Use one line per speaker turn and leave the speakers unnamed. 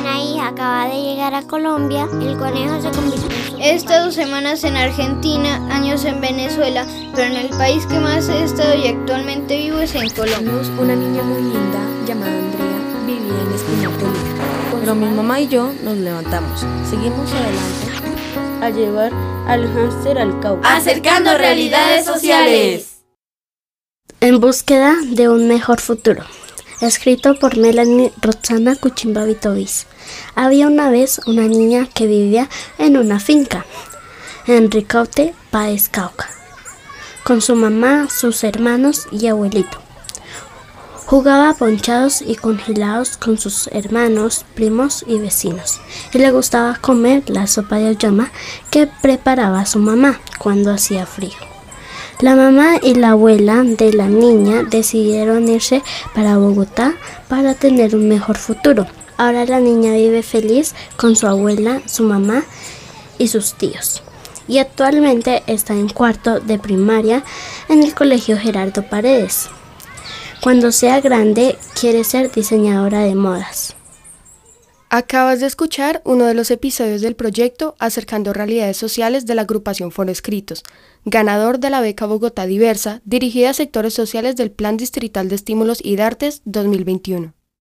Una hija acaba de llegar a Colombia, el conejo se convirtió en su
He estado semanas en Argentina, años en Venezuela, pero en el país que más he estado y actualmente vivo es en Colombia.
Una niña muy linda llamada Andrea vivía en Luz. Pero mi mamá y yo nos levantamos. Seguimos adelante a llevar al hámster al Cauca.
Acercando realidades sociales.
En búsqueda de un mejor futuro. Escrito por Melanie Roxana Cuchimba Vitovis. Había una vez una niña que vivía en una finca en Ricaute, País Cauca, con su mamá, sus hermanos y abuelito. Jugaba ponchados y congelados con sus hermanos, primos y vecinos. Y le gustaba comer la sopa de llama que preparaba su mamá cuando hacía frío. La mamá y la abuela de la niña decidieron irse para Bogotá para tener un mejor futuro. Ahora la niña vive feliz con su abuela, su mamá y sus tíos. Y actualmente está en cuarto de primaria en el colegio Gerardo Paredes. Cuando sea grande quiere ser diseñadora de modas.
Acabas de escuchar uno de los episodios del proyecto Acercando Realidades Sociales de la agrupación Foro Escritos, ganador de la beca Bogotá Diversa, dirigida a sectores sociales del Plan Distrital de Estímulos y de Artes 2021.